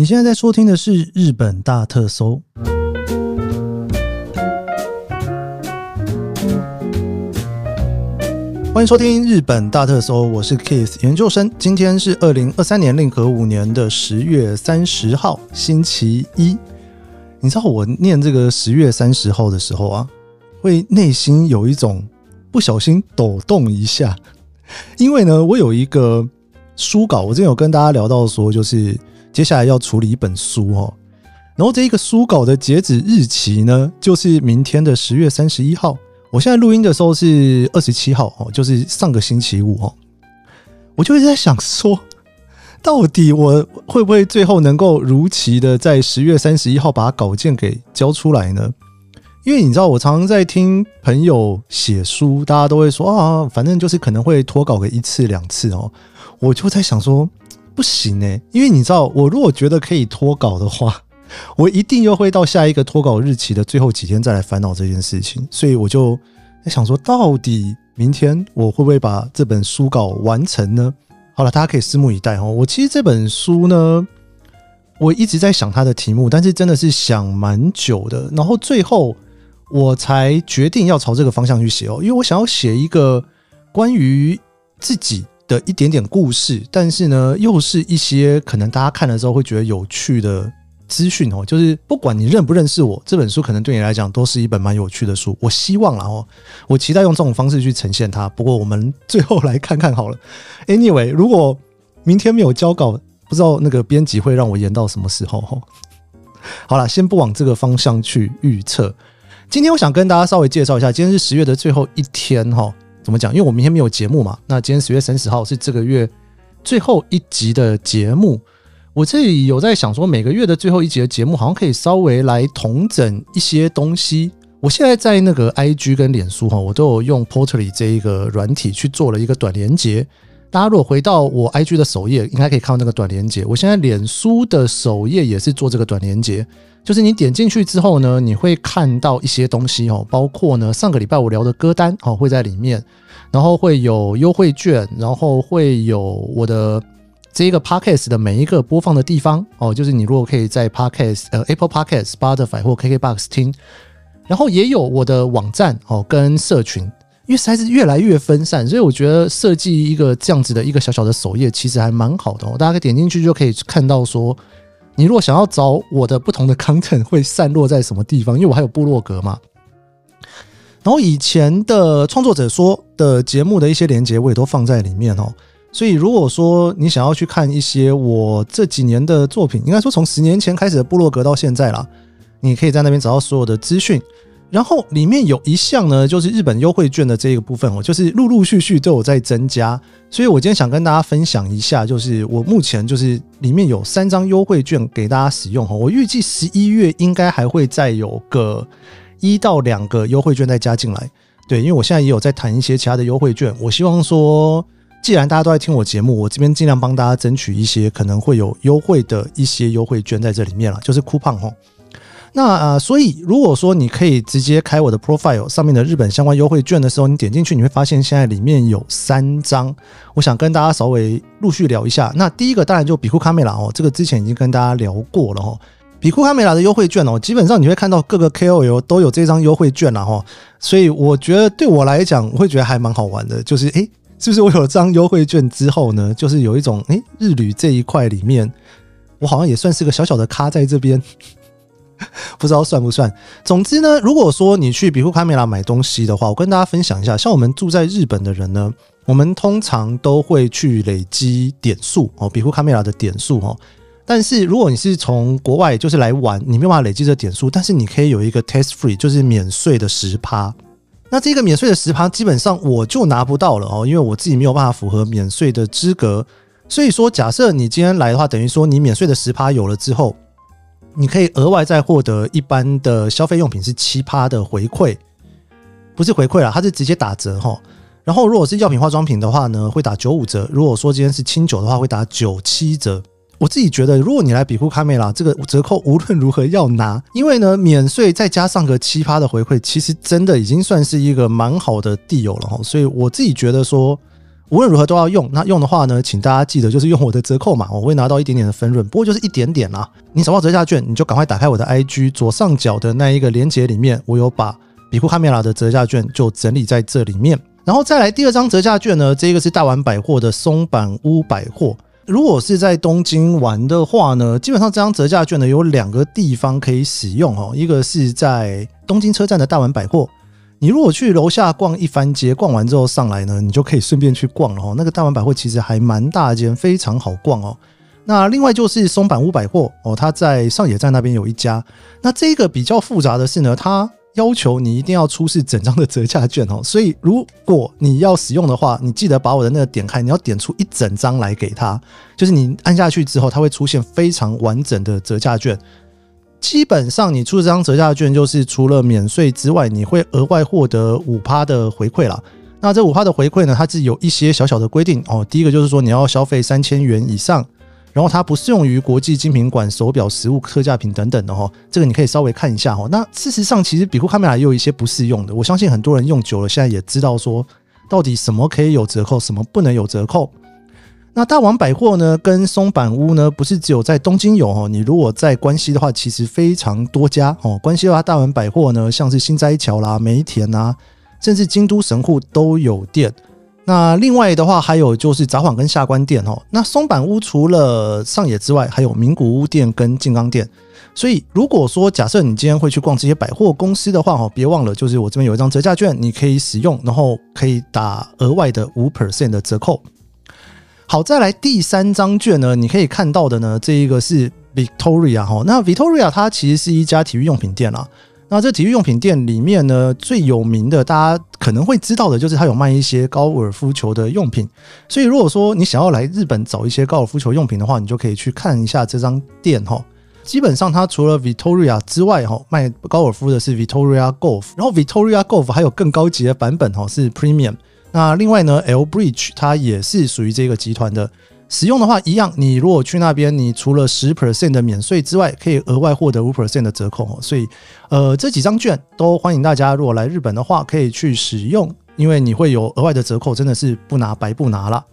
你现在在收听的是日本大特搜。欢迎收听日本大特搜，我是 Kiss 研究生。今天是二零二三年令和五年的十月三十号，星期一。你知道我念这个十月三十号的时候啊，会内心有一种不小心抖动一下，因为呢，我有一个书稿，我之前有跟大家聊到说，就是接下来要处理一本书哦。然后这一个书稿的截止日期呢，就是明天的十月三十一号。我现在录音的时候是二十七号哦，就是上个星期五哦。我就一直在想说，到底我会不会最后能够如期的在十月三十一号把稿件给交出来呢？因为你知道，我常常在听朋友写书，大家都会说啊，反正就是可能会脱稿个一次两次哦。我就在想说，不行哎，因为你知道，我如果觉得可以脱稿的话。我一定又会到下一个脱稿日期的最后几天再来烦恼这件事情，所以我就在想说，到底明天我会不会把这本书稿完成呢？好了，大家可以拭目以待哦。我其实这本书呢，我一直在想它的题目，但是真的是想蛮久的，然后最后我才决定要朝这个方向去写哦，因为我想要写一个关于自己的一点点故事，但是呢，又是一些可能大家看了之后会觉得有趣的。资讯哦，就是不管你认不认识我，这本书可能对你来讲都是一本蛮有趣的书。我希望然后我期待用这种方式去呈现它。不过我们最后来看看好了。Anyway，如果明天没有交稿，不知道那个编辑会让我延到什么时候哈。好了，先不往这个方向去预测。今天我想跟大家稍微介绍一下，今天是十月的最后一天哈。怎么讲？因为我明天没有节目嘛。那今天十月三十号是这个月最后一集的节目。我这里有在想说，每个月的最后一集的节目，好像可以稍微来统整一些东西。我现在在那个 I G 跟脸书哈，我都有用 Portly 这一个软体去做了一个短连接。大家如果回到我 I G 的首页，应该可以看到那个短连接。我现在脸书的首页也是做这个短连接，就是你点进去之后呢，你会看到一些东西哦，包括呢上个礼拜我聊的歌单哦会在里面，然后会有优惠券，然后会有我的。这一个 podcast 的每一个播放的地方哦，就是你如果可以在 podcast 呃 Apple Podcast、Spotify 或 KKBox 听，然后也有我的网站哦跟社群，因为实在是越来越分散，所以我觉得设计一个这样子的一个小小的首页其实还蛮好的哦，大家可以点进去就可以看到说，你如果想要找我的不同的 content 会散落在什么地方，因为我还有部落格嘛，然后以前的创作者说的节目的一些连接我也都放在里面哦。所以，如果说你想要去看一些我这几年的作品，应该说从十年前开始的部落格到现在啦，你可以在那边找到所有的资讯。然后里面有一项呢，就是日本优惠券的这个部分哦，就是陆陆续续都有在增加。所以我今天想跟大家分享一下，就是我目前就是里面有三张优惠券给大家使用哈。我预计十一月应该还会再有个一到两个优惠券再加进来。对，因为我现在也有在谈一些其他的优惠券，我希望说。既然大家都在听我节目，我这边尽量帮大家争取一些可能会有优惠的一些优惠券在这里面了，就是 coupon 哈。那啊，所以如果说你可以直接开我的 profile 上面的日本相关优惠券的时候，你点进去你会发现现在里面有三张，我想跟大家稍微陆续聊一下。那第一个当然就比库卡梅拉哦，这个之前已经跟大家聊过了哈。比库卡梅拉的优惠券哦，基本上你会看到各个 KOL 都有这张优惠券了哈，所以我觉得对我来讲，我会觉得还蛮好玩的，就是诶。是不是我有张优惠券之后呢？就是有一种诶，日旅这一块里面，我好像也算是个小小的咖在这边，不知道算不算。总之呢，如果说你去比库卡梅拉买东西的话，我跟大家分享一下，像我们住在日本的人呢，我们通常都会去累积点数哦，比库卡梅拉的点数哦。但是如果你是从国外就是来玩，你没有办法累积这点数，但是你可以有一个 test free，就是免税的十趴。那这个免税的十趴基本上我就拿不到了哦，因为我自己没有办法符合免税的资格。所以说，假设你今天来的话，等于说你免税的十趴有了之后，你可以额外再获得一般的消费用品是七趴的回馈，不是回馈了，它是直接打折哈。然后如果是药品化妆品的话呢，会打九五折；如果说今天是清酒的话，会打九七折。我自己觉得，如果你来比库卡梅拉，这个折扣无论如何要拿，因为呢，免税再加上个七趴的回馈，其实真的已经算是一个蛮好的地友了哈。所以我自己觉得说，无论如何都要用。那用的话呢，请大家记得就是用我的折扣嘛，我会拿到一点点的分润，不过就是一点点啦。你找到折价券，你就赶快打开我的 IG 左上角的那一个链接里面，我有把比库卡梅拉的折价券就整理在这里面。然后再来第二张折价券呢，这个是大丸百货的松坂屋百货。如果是在东京玩的话呢，基本上这张折价券呢有两个地方可以使用哦，一个是在东京车站的大丸百货。你如果去楼下逛一番街，逛完之后上来呢，你就可以顺便去逛了哦。那个大丸百货其实还蛮大间，非常好逛哦。那另外就是松坂屋百货哦，它在上野站那边有一家。那这个比较复杂的是呢，它要求你一定要出示整张的折价券哦。所以如果你要使用的话，你记得把我的那个点开，你要点出一整张来给他，就是你按下去之后，它会出现非常完整的折价券。基本上，你出这张折价券，就是除了免税之外，你会额外获得五趴的回馈啦。那这五趴的回馈呢，它是有一些小小的规定哦。第一个就是说，你要消费三千元以上，然后它不适用于国际精品馆、手表、实物、特价品等等的哈。这个你可以稍微看一下哈。那事实上，其实比库卡梅拉也有一些不适用的。我相信很多人用久了，现在也知道说，到底什么可以有折扣，什么不能有折扣。那大王百货呢，跟松坂屋呢，不是只有在东京有哦。你如果在关西的话，其实非常多家哦。关西的话，大丸百货呢，像是新斋桥啦、梅田啊，甚至京都神户都有店。那另外的话，还有就是札幌跟下关店哦。那松坂屋除了上野之外，还有名古屋店跟静冈店。所以，如果说假设你今天会去逛这些百货公司的话哦，别忘了，就是我这边有一张折价券，你可以使用，然后可以打额外的五 percent 的折扣。好，再来第三张券呢？你可以看到的呢，这一个是 Victoria 哈。那 Victoria 它其实是一家体育用品店啦。那这体育用品店里面呢，最有名的，大家可能会知道的，就是它有卖一些高尔夫球的用品。所以如果说你想要来日本找一些高尔夫球用品的话，你就可以去看一下这张店哈。基本上它除了 Victoria 之外哈，卖高尔夫的是 Victoria Golf，然后 Victoria Golf 还有更高级的版本哈，是 Premium。那另外呢，L Bridge 它也是属于这个集团的。使用的话一样，你如果去那边，你除了十 percent 的免税之外，可以额外获得五 percent 的折扣哦。所以，呃，这几张券都欢迎大家，如果来日本的话，可以去使用，因为你会有额外的折扣，真的是不拿白不拿了。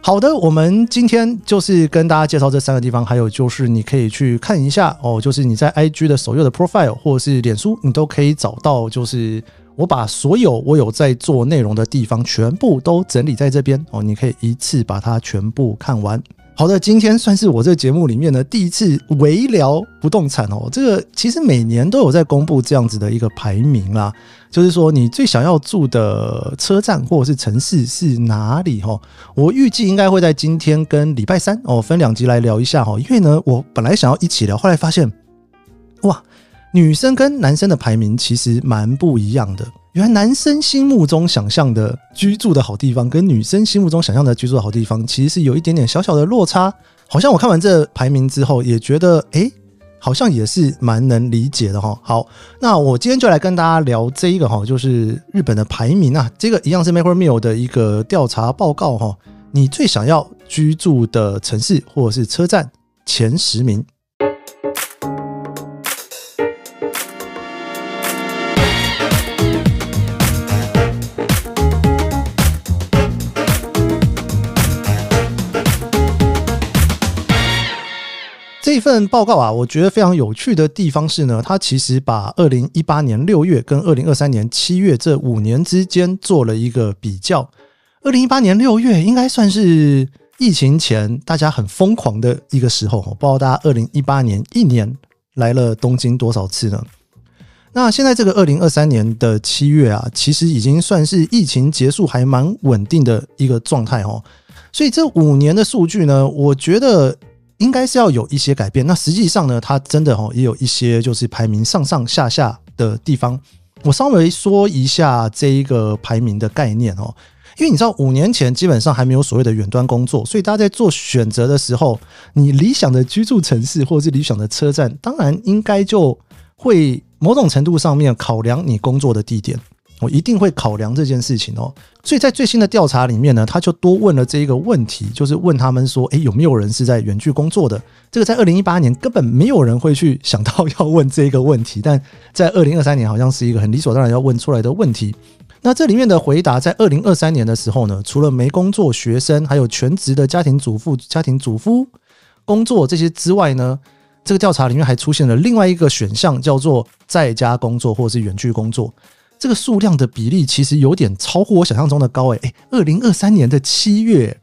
好的，我们今天就是跟大家介绍这三个地方，还有就是你可以去看一下哦，就是你在 IG 的首页的 profile 或是脸书，你都可以找到，就是。我把所有我有在做内容的地方全部都整理在这边哦，你可以一次把它全部看完。好的，今天算是我这个节目里面的第一次微聊不动产哦。这个其实每年都有在公布这样子的一个排名啦，就是说你最想要住的车站或者是城市是哪里哈？我预计应该会在今天跟礼拜三哦分两集来聊一下哈，因为呢我本来想要一起聊，后来发现哇。女生跟男生的排名其实蛮不一样的。原来男生心目中想象的居住的好地方，跟女生心目中想象的居住的好地方，其实是有一点点小小的落差。好像我看完这排名之后，也觉得，哎，好像也是蛮能理解的哈。好，那我今天就来跟大家聊这一个哈，就是日本的排名啊。这个一样是 Maker Mill 的一个调查报告哈。你最想要居住的城市或者是车站前十名。这份报告啊，我觉得非常有趣的地方是呢，它其实把二零一八年六月跟二零二三年七月这五年之间做了一个比较。二零一八年六月应该算是疫情前大家很疯狂的一个时候，不知道大家二零一八年一年来了东京多少次呢？那现在这个二零二三年的七月啊，其实已经算是疫情结束还蛮稳定的一个状态哦。所以这五年的数据呢，我觉得。应该是要有一些改变。那实际上呢，它真的哦也有一些就是排名上上下下的地方。我稍微说一下这一个排名的概念哦，因为你知道五年前基本上还没有所谓的远端工作，所以大家在做选择的时候，你理想的居住城市或者是理想的车站，当然应该就会某种程度上面考量你工作的地点。我一定会考量这件事情哦，所以在最新的调查里面呢，他就多问了这一个问题，就是问他们说，诶，有没有人是在远距工作的？这个在二零一八年根本没有人会去想到要问这一个问题，但在二零二三年好像是一个很理所当然要问出来的问题。那这里面的回答，在二零二三年的时候呢，除了没工作、学生，还有全职的家庭主妇、家庭主夫工作这些之外呢，这个调查里面还出现了另外一个选项，叫做在家工作或者是远距工作。这个数量的比例其实有点超乎我想象中的高诶、诶，二零二三年的七月，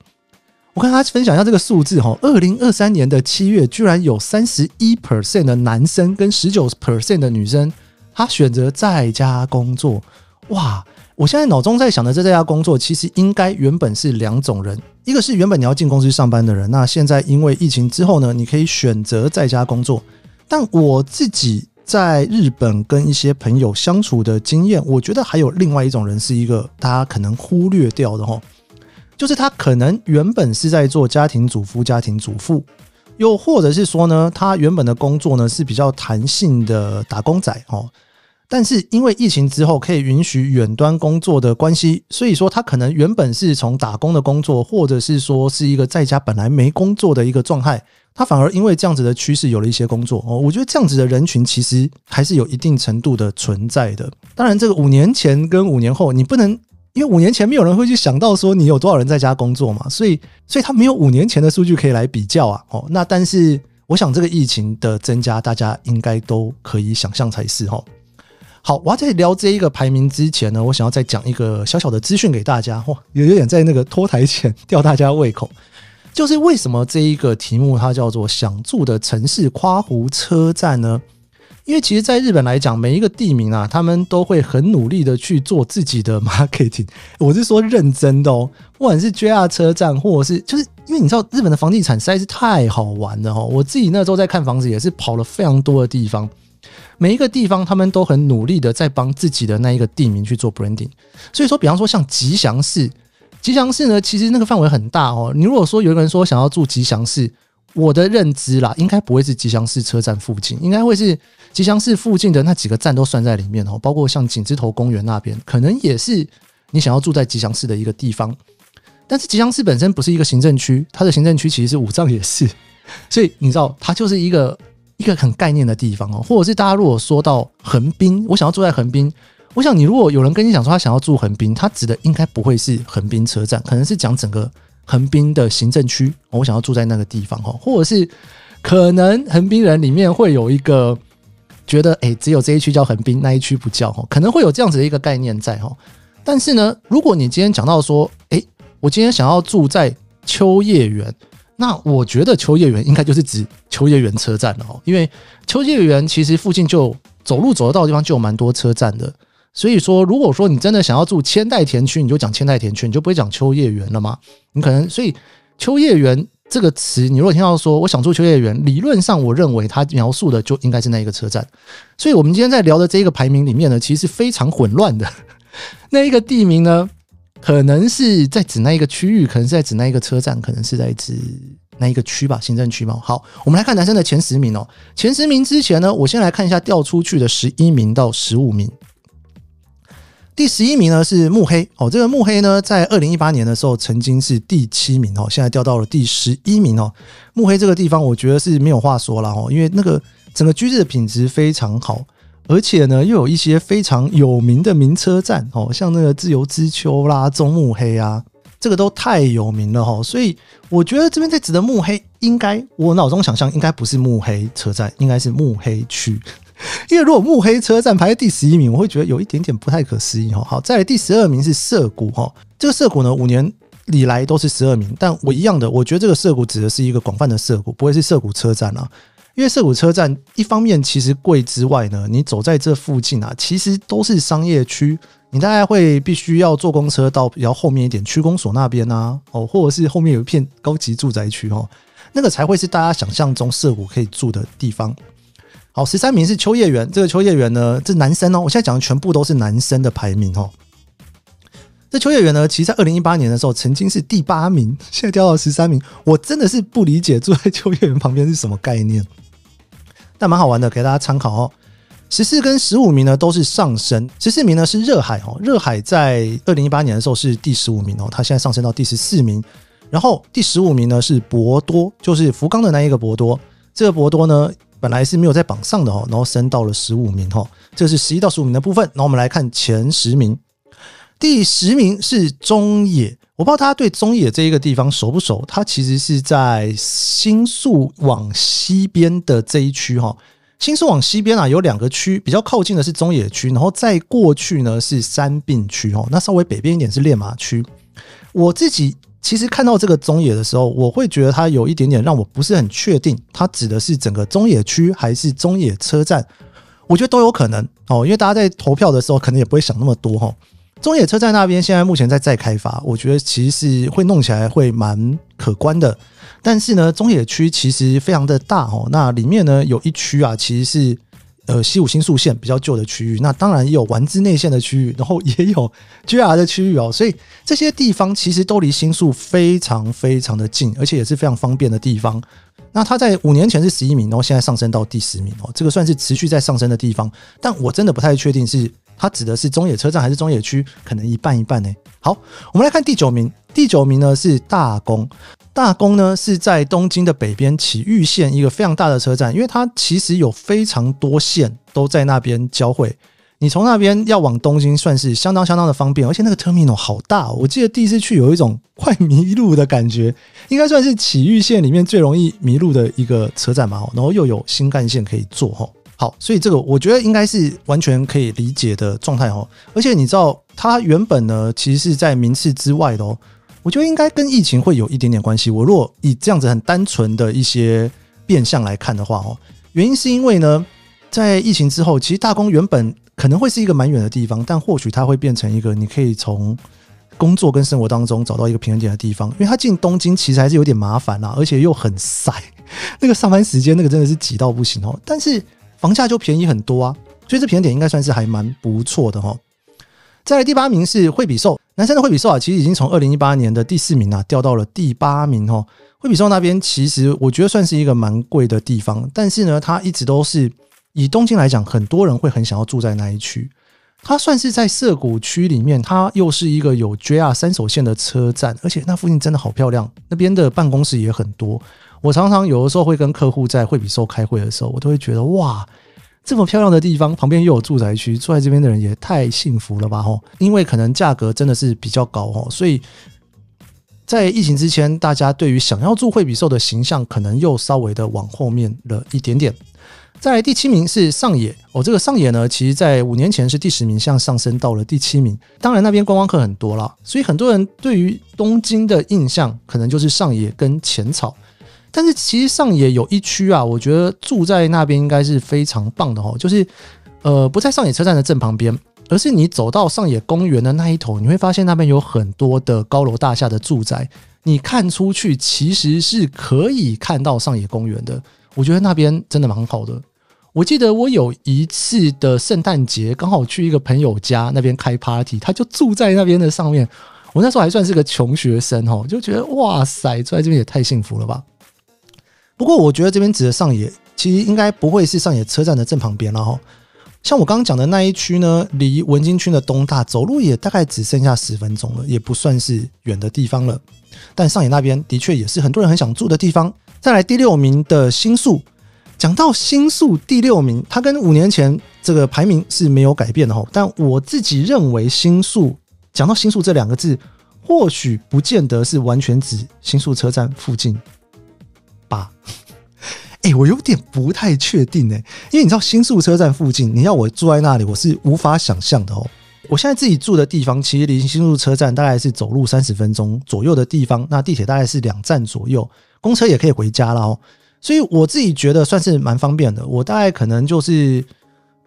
我跟大家分享一下这个数字哈，二零二三年的七月居然有三十一 percent 的男生跟十九 percent 的女生，他选择在家工作。哇！我现在脑中在想的这在家工作，其实应该原本是两种人，一个是原本你要进公司上班的人，那现在因为疫情之后呢，你可以选择在家工作。但我自己在日本跟一些朋友相处的经验，我觉得还有另外一种人是一个大家可能忽略掉的哈，就是他可能原本是在做家庭主夫、家庭主妇，又或者是说呢，他原本的工作呢是比较弹性的打工仔哦。但是因为疫情之后可以允许远端工作的关系，所以说他可能原本是从打工的工作，或者是说是一个在家本来没工作的一个状态，他反而因为这样子的趋势有了一些工作哦。我觉得这样子的人群其实还是有一定程度的存在的。当然，这个五年前跟五年后，你不能因为五年前没有人会去想到说你有多少人在家工作嘛，所以所以他没有五年前的数据可以来比较啊。哦，那但是我想这个疫情的增加，大家应该都可以想象才是哈。好，我要在聊这一个排名之前呢，我想要再讲一个小小的资讯给大家。哇，有有点在那个拖台前吊大家胃口，就是为什么这一个题目它叫做“想住的城市夸湖车站”呢？因为其实在日本来讲，每一个地名啊，他们都会很努力的去做自己的 marketing。我是说认真的哦，不管是 JR 车站，或者是就是因为你知道日本的房地产实在是太好玩了哈。我自己那时候在看房子，也是跑了非常多的地方。每一个地方，他们都很努力的在帮自己的那一个地名去做 branding。所以说，比方说像吉祥市，吉祥市呢，其实那个范围很大哦。你如果说有一个人说想要住吉祥市，我的认知啦，应该不会是吉祥市车站附近，应该会是吉祥市附近的那几个站都算在里面哦。包括像景之头公园那边，可能也是你想要住在吉祥市的一个地方。但是吉祥市本身不是一个行政区，它的行政区其实是五藏也是，所以你知道，它就是一个。一个很概念的地方哦，或者是大家如果说到横滨，我想要住在横滨，我想你如果有人跟你讲说他想要住横滨，他指的应该不会是横滨车站，可能是讲整个横滨的行政区，我想要住在那个地方哈，或者是可能横滨人里面会有一个觉得，哎，只有这一区叫横滨，那一区不叫哈，可能会有这样子的一个概念在哈。但是呢，如果你今天讲到说，哎，我今天想要住在秋叶原。那我觉得秋叶原应该就是指秋叶原车站了哦，因为秋叶原其实附近就走路走得到的地方就有蛮多车站的，所以说如果说你真的想要住千代田区，你就讲千代田区，你就不会讲秋叶原了吗？你可能所以秋叶原这个词，你如果听到说我想住秋叶原，理论上我认为它描述的就应该是那一个车站，所以我们今天在聊的这一个排名里面呢，其实非常混乱的 那一个地名呢。可能是在指那一个区域，可能是在指那一个车站，可能是在指那一个区吧，行政区嘛。好，我们来看男生的前十名哦。前十名之前呢，我先来看一下掉出去的十一名到十五名。第十一名呢是木黑哦，这个木黑呢在二零一八年的时候曾经是第七名哦，现在掉到了第十一名哦。木黑这个地方我觉得是没有话说了哦，因为那个整个居住的品质非常好。而且呢，又有一些非常有名的名车站哦，像那个自由之丘啦、中目黑啊，这个都太有名了哈。所以我觉得这边在指的目黑，应该我脑中想象应该不是目黑车站，应该是目黑区。因为如果目黑车站排在第十一名，我会觉得有一点点不太可思议哈。好，再来第十二名是涩谷哈，这个涩谷呢五年以来都是十二名，但我一样的，我觉得这个涩谷指的是一个广泛的涩谷，不会是涩谷车站啊。因为涩谷车站一方面其实贵之外呢，你走在这附近啊，其实都是商业区，你大概会必须要坐公车到比较后面一点区公所那边啊，哦，或者是后面有一片高级住宅区哦，那个才会是大家想象中涩谷可以住的地方。好，十三名是秋叶原，这个秋叶原呢，这男生哦，我现在讲的全部都是男生的排名哦。这秋叶原呢，其实在二零一八年的时候曾经是第八名，现在掉到十三名。我真的是不理解住在秋叶原旁边是什么概念，但蛮好玩的，给大家参考哦。十四跟十五名呢都是上升，十四名呢是热海哦，热海在二零一八年的时候是第十五名哦，它现在上升到第十四名。然后第十五名呢是博多，就是福冈的那一个博多，这个博多呢本来是没有在榜上的哦，然后升到了十五名哦，这是十一到十五名的部分。那我们来看前十名。第十名是中野，我不知道大家对中野这一个地方熟不熟？它其实是在新宿往西边的这一区哈。新宿往西边啊，有两个区，比较靠近的是中野区，然后再过去呢是三并区哦。那稍微北边一点是练马区。我自己其实看到这个中野的时候，我会觉得它有一点点让我不是很确定，它指的是整个中野区还是中野车站？我觉得都有可能哦，因为大家在投票的时候可能也不会想那么多哈。中野车站那边现在目前在再开发，我觉得其实是会弄起来会蛮可观的。但是呢，中野区其实非常的大哦，那里面呢有一区啊，其实是呃西武新宿线比较旧的区域，那当然也有丸之内线的区域，然后也有 JR 的区域哦，所以这些地方其实都离新宿非常非常的近，而且也是非常方便的地方。那它在五年前是十一名，然后现在上升到第十名哦，这个算是持续在上升的地方，但我真的不太确定是它指的是中野车站还是中野区，可能一半一半呢。好，我们来看第九名，第九名呢是大宫。大宫呢是在东京的北边埼玉县一个非常大的车站，因为它其实有非常多线都在那边交汇。你从那边要往东京算是相当相当的方便，而且那个 terminal 好大，我记得第一次去有一种 快迷路的感觉，应该算是埼玉县里面最容易迷路的一个车站嘛。然后又有新干线可以坐哈，好，所以这个我觉得应该是完全可以理解的状态哦。而且你知道，它原本呢其实是在名次之外的哦。我觉得应该跟疫情会有一点点关系。我若以这样子很单纯的一些变相来看的话，哦，原因是因为呢，在疫情之后，其实大宫原本可能会是一个蛮远的地方，但或许它会变成一个你可以从工作跟生活当中找到一个平衡点的地方。因为它进东京其实还是有点麻烦啦，而且又很塞，那个上班时间那个真的是挤到不行哦。但是房价就便宜很多啊，所以这平衡点应该算是还蛮不错的哈。再来第八名是惠比寿。南山的惠比寿啊，其实已经从二零一八年的第四名啊掉到了第八名哈。惠比寿那边其实我觉得算是一个蛮贵的地方，但是呢，它一直都是以东京来讲，很多人会很想要住在那一区。它算是在涩谷区里面，它又是一个有 JR 三手线的车站，而且那附近真的好漂亮，那边的办公室也很多。我常常有的时候会跟客户在惠比寿开会的时候，我都会觉得哇。这么漂亮的地方，旁边又有住宅区，住在这边的人也太幸福了吧！吼，因为可能价格真的是比较高哦，所以在疫情之前，大家对于想要住惠比寿的形象，可能又稍微的往后面了一点点。在第七名是上野哦，这个上野呢，其实在五年前是第十名，现在上升到了第七名。当然那边观光客很多了，所以很多人对于东京的印象，可能就是上野跟浅草。但是其实上野有一区啊，我觉得住在那边应该是非常棒的哦。就是呃，不在上野车站的正旁边，而是你走到上野公园的那一头，你会发现那边有很多的高楼大厦的住宅。你看出去其实是可以看到上野公园的。我觉得那边真的蛮好的。我记得我有一次的圣诞节，刚好去一个朋友家那边开 party，他就住在那边的上面。我那时候还算是个穷学生哦，就觉得哇塞，住在这边也太幸福了吧。不过我觉得这边指的上野，其实应该不会是上野车站的正旁边了哈。像我刚刚讲的那一区呢，离文京区的东大走路也大概只剩下十分钟了，也不算是远的地方了。但上野那边的确也是很多人很想住的地方。再来第六名的新宿，讲到新宿第六名，它跟五年前这个排名是没有改变的哈。但我自己认为新宿，讲到新宿这两个字，或许不见得是完全指新宿车站附近。吧，哎，我有点不太确定哎，因为你知道新宿车站附近，你要我住在那里，我是无法想象的哦。我现在自己住的地方，其实离新宿车站大概是走路三十分钟左右的地方，那地铁大概是两站左右，公车也可以回家了哦。所以我自己觉得算是蛮方便的。我大概可能就是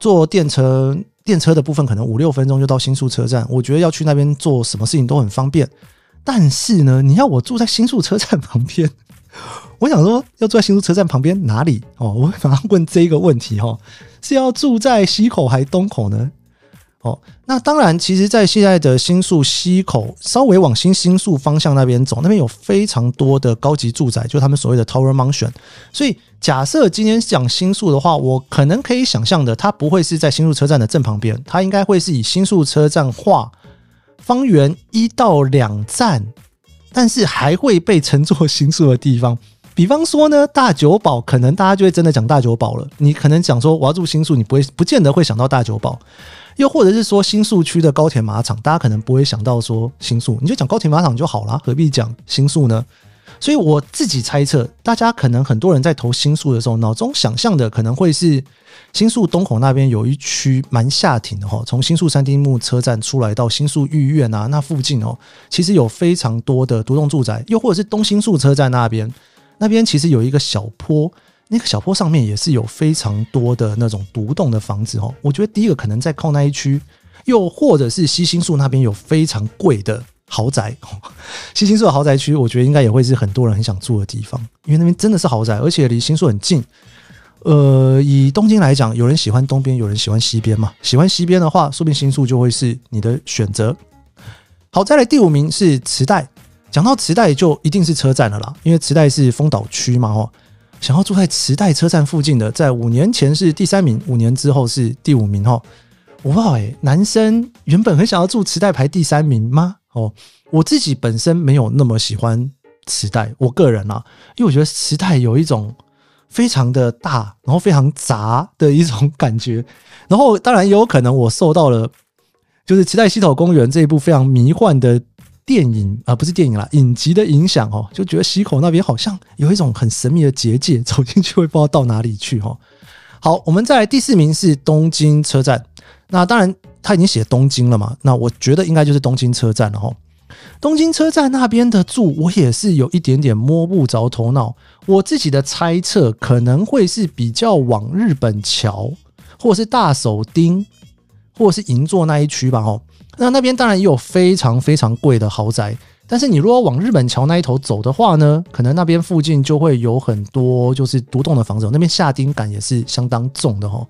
坐电车，电车的部分可能五六分钟就到新宿车站，我觉得要去那边做什么事情都很方便。但是呢，你要我住在新宿车站旁边。我想说，要住在新宿车站旁边哪里？哦，我马上问这一个问题哈，是要住在西口还是东口呢？哦，那当然，其实，在现在的新宿西口，稍微往新新宿方向那边走，那边有非常多的高级住宅，就是他们所谓的 Tower Mansion。所以，假设今天讲新宿的话，我可能可以想象的，它不会是在新宿车站的正旁边，它应该会是以新宿车站画方圆一到两站。但是还会被称作新宿的地方，比方说呢，大久保，可能大家就会真的讲大久保了。你可能讲说我要住新宿，你不会不见得会想到大久保。又或者是说新宿区的高田马场，大家可能不会想到说新宿，你就讲高田马场就好啦，何必讲新宿呢？所以我自己猜测，大家可能很多人在投新宿的时候，脑中想象的可能会是新宿东口那边有一区蛮下庭的哈，从新宿三丁目车站出来到新宿御苑啊，那附近哦，其实有非常多的独栋住宅，又或者是东新宿车站那边，那边其实有一个小坡，那个小坡上面也是有非常多的那种独栋的房子哦。我觉得第一个可能在靠那一区，又或者是西新宿那边有非常贵的。豪宅，西新宿的豪宅区，我觉得应该也会是很多人很想住的地方，因为那边真的是豪宅，而且离新宿很近。呃，以东京来讲，有人喜欢东边，有人喜欢西边嘛。喜欢西边的话，说不定新宿就会是你的选择。好，再来第五名是池袋。讲到池袋，就一定是车站了啦，因为池袋是丰岛区嘛。哦，想要住在池袋车站附近的，在五年前是第三名，五年之后是第五名。哦，哇，哎，男生原本很想要住池袋排第三名吗？哦，我自己本身没有那么喜欢磁带，我个人啊，因为我觉得磁带有一种非常的大，然后非常杂的一种感觉，然后当然也有可能我受到了就是《磁带西口公园》这一部非常迷幻的电影啊，不是电影啦，影集的影响哦，就觉得西口那边好像有一种很神秘的结界，走进去会不知道到哪里去哈。好，我们在第四名是东京车站，那当然。他已经写东京了嘛？那我觉得应该就是东京车站了哈。东京车站那边的住，我也是有一点点摸不着头脑。我自己的猜测可能会是比较往日本桥，或者是大手町，或者是银座那一区吧。哦，那那边当然也有非常非常贵的豪宅。但是你如果往日本桥那一头走的话呢，可能那边附近就会有很多就是独栋的房子，那边下町感也是相当重的哈。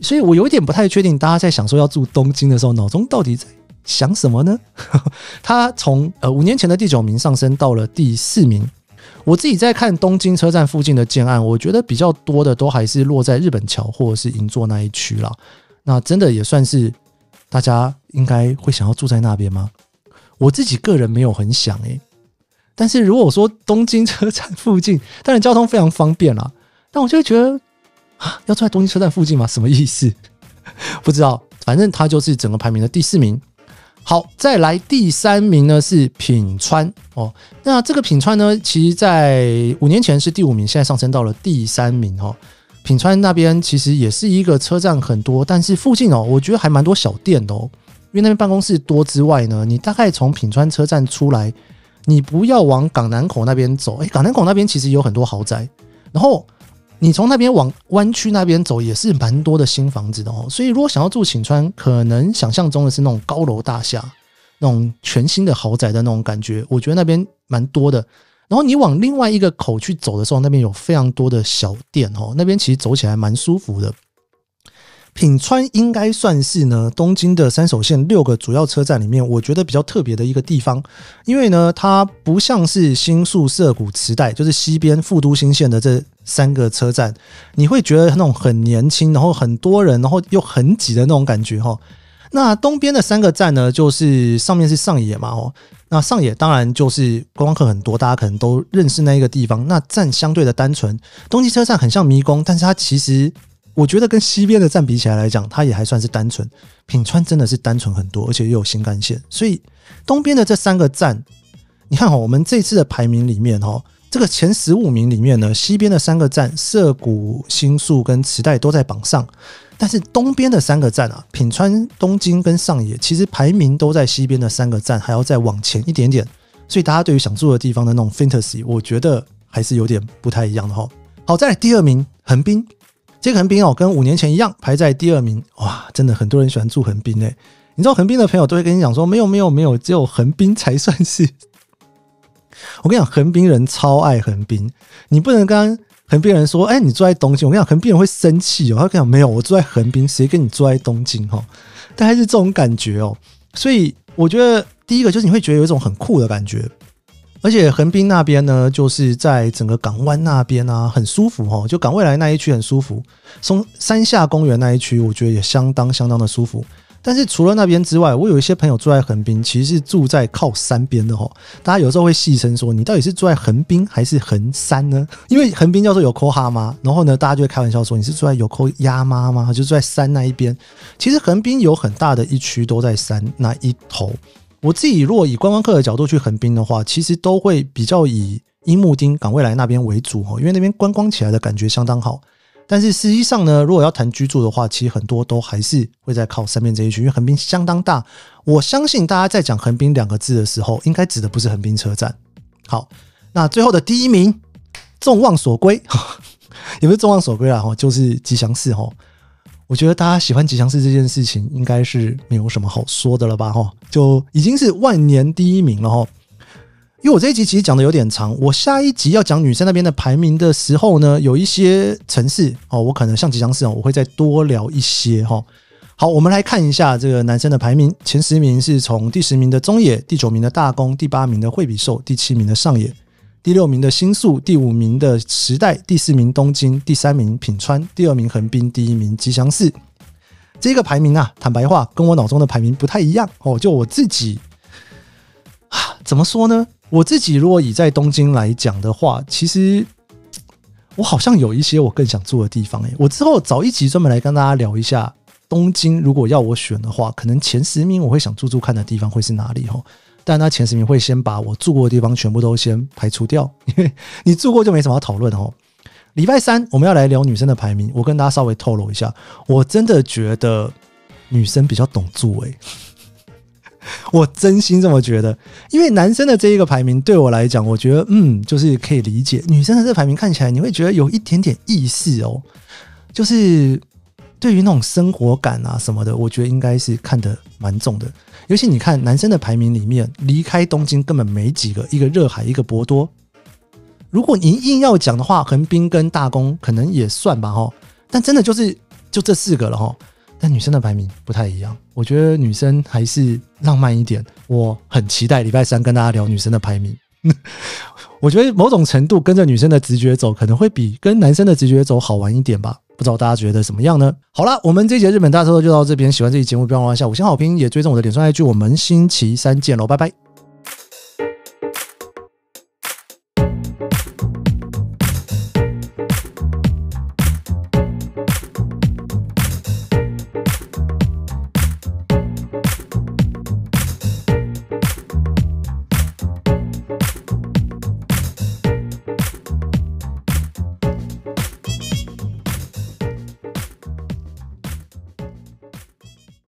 所以我有一点不太确定，大家在想说要住东京的时候，脑中到底在想什么呢？他从呃五年前的第九名上升到了第四名。我自己在看东京车站附近的建案，我觉得比较多的都还是落在日本桥或者是银座那一区了。那真的也算是大家应该会想要住在那边吗？我自己个人没有很想诶。但是如果说东京车站附近，当然交通非常方便啦，但我就觉得。啊，要住在东京车站附近吗？什么意思？不知道，反正它就是整个排名的第四名。好，再来第三名呢是品川哦。那这个品川呢，其实在五年前是第五名，现在上升到了第三名哦。品川那边其实也是一个车站很多，但是附近哦，我觉得还蛮多小店的哦。因为那边办公室多之外呢，你大概从品川车站出来，你不要往港南口那边走。诶，港南口那边其实有很多豪宅，然后。你从那边往湾区那边走，也是蛮多的新房子的哦。所以如果想要住晴川，可能想象中的是那种高楼大厦、那种全新的豪宅的那种感觉。我觉得那边蛮多的。然后你往另外一个口去走的时候，那边有非常多的小店哦。那边其实走起来蛮舒服的。品川应该算是呢东京的三手线六个主要车站里面，我觉得比较特别的一个地方，因为呢它不像是新宿涩谷池袋，就是西边副都新线的这三个车站，你会觉得那种很年轻，然后很多人，然后又很挤的那种感觉哈。那东边的三个站呢，就是上面是上野嘛哦，那上野当然就是观光客很多，大家可能都认识那一个地方，那站相对的单纯。东京车站很像迷宫，但是它其实。我觉得跟西边的站比起来来讲，它也还算是单纯。品川真的是单纯很多，而且又有新干线，所以东边的这三个站，你看哈，我们这次的排名里面哈，这个前十五名里面呢，西边的三个站涩谷、新宿跟池袋都在榜上，但是东边的三个站啊，品川、东京跟上野，其实排名都在西边的三个站还要再往前一点点，所以大家对于想住的地方的那种 fantasy，我觉得还是有点不太一样的哈。好，再来第二名，横滨。这个横滨哦，跟五年前一样排在第二名。哇，真的很多人喜欢住横滨诶。你知道横滨的朋友都会跟你讲说，没有没有没有，只有横滨才算是。我跟你讲，横滨人超爱横滨，你不能跟横滨人说，哎，你住在东京。我跟你讲，横滨人会生气哦。他跟你讲，没有，我住在横滨，谁跟你住在东京哈？大概是这种感觉哦。所以我觉得第一个就是你会觉得有一种很酷的感觉。而且横滨那边呢，就是在整个港湾那边啊，很舒服哈。就港未来那一区很舒服，松山下公园那一区，我觉得也相当相当的舒服。但是除了那边之外，我有一些朋友住在横滨，其实是住在靠山边的吼。大家有时候会戏称说，你到底是住在横滨还是横山呢？因为横滨叫做有扣哈吗？然后呢，大家就会开玩笑说，你是住在有扣鸭妈吗？就住在山那一边。其实横滨有很大的一区都在山那一头。我自己如果以观光客的角度去横滨的话，其实都会比较以樱木町港未来那边为主哈，因为那边观光起来的感觉相当好。但是实际上呢，如果要谈居住的话，其实很多都还是会在靠山边这一区，因为横滨相当大。我相信大家在讲横滨两个字的时候，应该指的不是横滨车站。好，那最后的第一名，众望所归，也不是众望所归啦，哈，就是吉祥寺哈。我觉得大家喜欢吉祥寺这件事情，应该是没有什么好说的了吧，哈，就已经是万年第一名了，哈。因为我这一集其实讲的有点长，我下一集要讲女生那边的排名的时候呢，有一些城市哦，我可能像吉祥寺哦，我会再多聊一些哈。好，我们来看一下这个男生的排名，前十名是从第十名的中野，第九名的大宫，第八名的惠比寿，第七名的上野，第六名的新宿，第五名的时代，第四名东京，第三名品川，第二名横滨，第一名吉祥寺。这个排名啊，坦白话跟我脑中的排名不太一样哦。就我自己啊，怎么说呢？我自己如果以在东京来讲的话，其实我好像有一些我更想住的地方诶。我之后找一集专门来跟大家聊一下东京。如果要我选的话，可能前十名我会想住住看的地方会是哪里哈？但那前十名会先把我住过的地方全部都先排除掉，因为你住过就没什么要讨论哦。礼拜三我们要来聊女生的排名，我跟大家稍微透露一下，我真的觉得女生比较懂住诶。我真心这么觉得，因为男生的这一个排名对我来讲，我觉得嗯，就是可以理解。女生的这个排名看起来，你会觉得有一点点意思哦，就是对于那种生活感啊什么的，我觉得应该是看得蛮重的。尤其你看男生的排名里面，离开东京根本没几个，一个热海，一个博多。如果你硬要讲的话，横滨跟大宫可能也算吧哈，但真的就是就这四个了哈。但女生的排名不太一样，我觉得女生还是浪漫一点。我很期待礼拜三跟大家聊女生的排名。我觉得某种程度跟着女生的直觉走，可能会比跟男生的直觉走好玩一点吧。不知道大家觉得怎么样呢？好了，我们这节日本大搜就到这边。喜欢这期节目，不要忘了下五星好评，也追踪我的脸书 IG。我们星期三见喽，拜拜。